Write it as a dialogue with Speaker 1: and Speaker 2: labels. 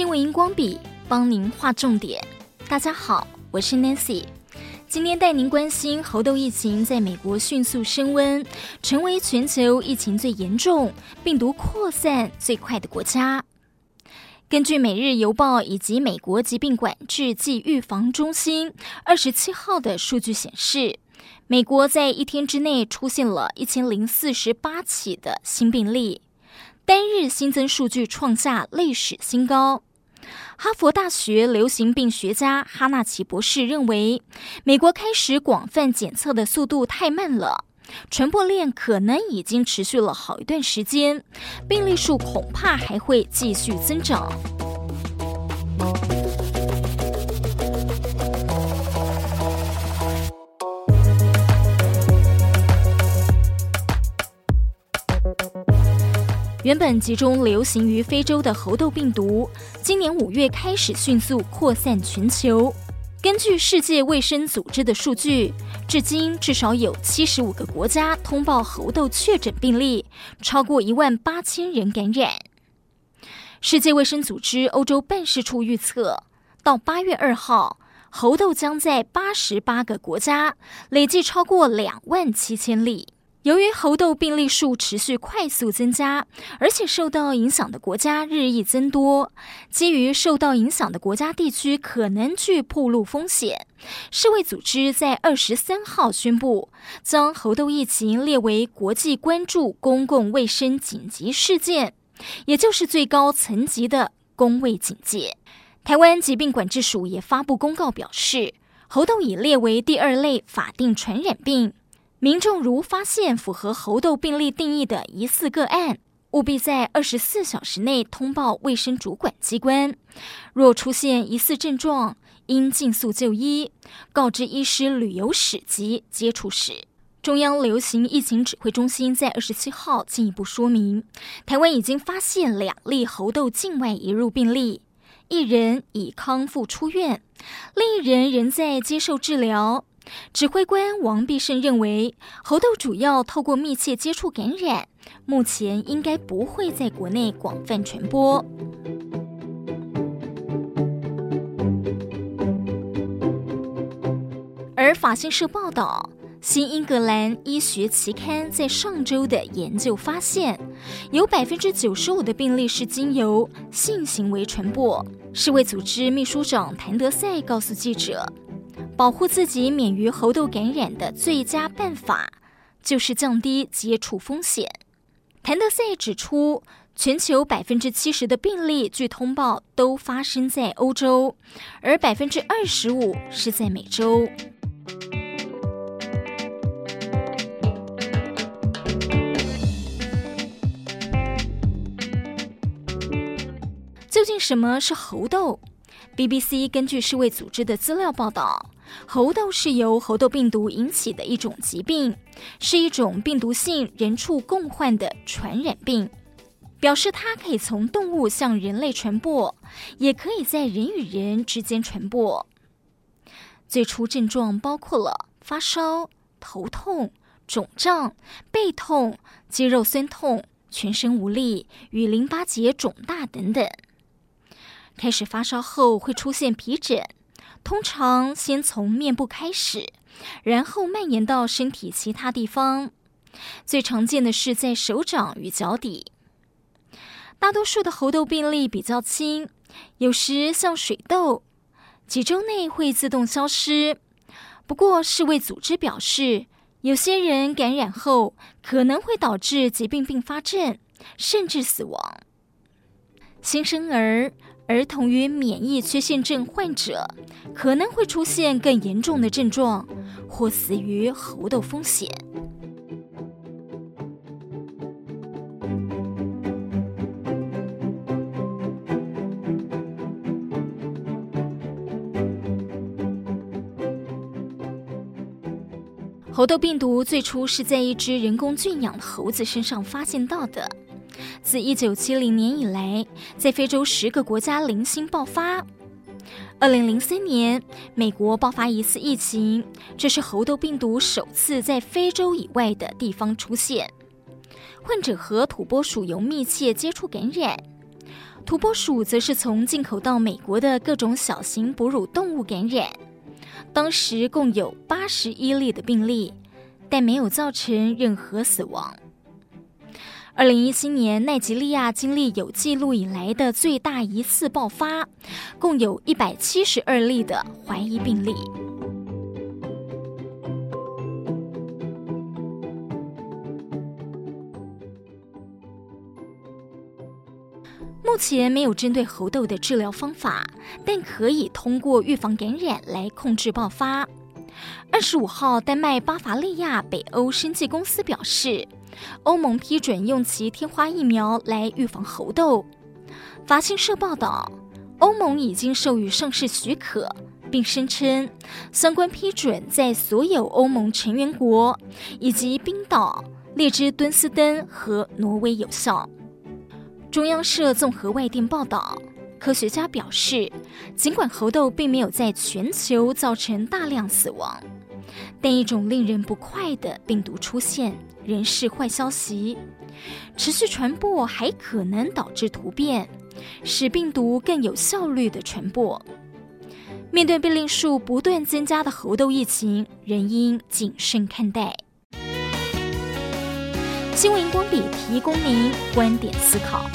Speaker 1: 新闻荧光笔帮您画重点。大家好，我是 Nancy，今天带您关心猴痘疫情在美国迅速升温，成为全球疫情最严重、病毒扩散最快的国家。根据《每日邮报》以及美国疾病管制暨预防中心二十七号的数据显示，美国在一天之内出现了一千零四十八起的新病例。单日新增数据创下历史新高。哈佛大学流行病学家哈纳奇博士认为，美国开始广泛检测的速度太慢了，传播链可能已经持续了好一段时间，病例数恐怕还会继续增长。原本集中流行于非洲的猴痘病毒，今年五月开始迅速扩散全球。根据世界卫生组织的数据，至今至少有七十五个国家通报猴痘确诊病例，超过一万八千人感染。世界卫生组织欧洲办事处预测，到八月二号，猴痘将在八十八个国家累计超过两万七千例。由于猴痘病例数持续快速增加，而且受到影响的国家日益增多，基于受到影响的国家地区可能具暴露风险，世卫组织在二十三号宣布，将猴痘疫情列为国际关注公共卫生紧急事件，也就是最高层级的公卫警戒。台湾疾病管制署也发布公告表示，猴痘已列为第二类法定传染病。民众如发现符合猴痘病例定义的疑似个案，务必在二十四小时内通报卫生主管机关。若出现疑似症状，应尽速就医，告知医师旅游史及接触史。中央流行疫情指挥中心在二十七号进一步说明，台湾已经发现两例猴痘境外移入病例，一人已康复出院，另一人仍在接受治疗。指挥官王必胜认为，猴痘主要透过密切接触感染，目前应该不会在国内广泛传播。而法新社报道，《新英格兰医学期刊》在上周的研究发现，有百分之九十五的病例是经由性行为传播。世卫组织秘书长谭德赛告诉记者。保护自己免于猴痘感染的最佳办法，就是降低接触风险。谭德赛指出，全球百分之七十的病例据通报都发生在欧洲，而百分之二十五是在美洲。究竟什么是猴痘？BBC 根据世卫组织的资料报道。猴痘是由猴痘病毒引起的一种疾病，是一种病毒性人畜共患的传染病，表示它可以从动物向人类传播，也可以在人与人之间传播。最初症状包括了发烧、头痛、肿胀、背痛、肌肉酸痛、全身无力与淋巴结肿大等等。开始发烧后会出现皮疹。通常先从面部开始，然后蔓延到身体其他地方。最常见的是在手掌与脚底。大多数的猴痘病例比较轻，有时像水痘，几周内会自动消失。不过世卫组织表示，有些人感染后可能会导致疾病并发症，甚至死亡。新生儿。儿童与免疫缺陷症患者可能会出现更严重的症状，或死于猴痘风险。猴痘病毒最初是在一只人工圈养的猴子身上发现到的。自一九七零年以来，在非洲十个国家零星爆发。二零零三年，美国爆发一次疫情，这是猴痘病毒首次在非洲以外的地方出现。患者和土拨鼠有密切接触感染。土拨鼠则是从进口到美国的各种小型哺乳动物感染，当时共有八十一例的病例，但没有造成任何死亡。二零一七年，奈及利亚经历有记录以来的最大一次爆发，共有一百七十二例的怀疑病例。目前没有针对猴痘的治疗方法，但可以通过预防感染来控制爆发。二十五号，丹麦巴伐利亚北欧生技公司表示，欧盟批准用其天花疫苗来预防猴痘。法新社报道，欧盟已经授予上市许可，并声称相关批准在所有欧盟成员国以及冰岛、列支敦斯登和挪威有效。中央社综合外电报道，科学家表示，尽管猴痘并没有在全球造成大量死亡，但一种令人不快的病毒出现。仍是坏消息，持续传播还可能导致突变，使病毒更有效率的传播。面对病例数不断增加的猴痘疫情，仍应谨慎看待。新闻荧光笔提供您观点思考。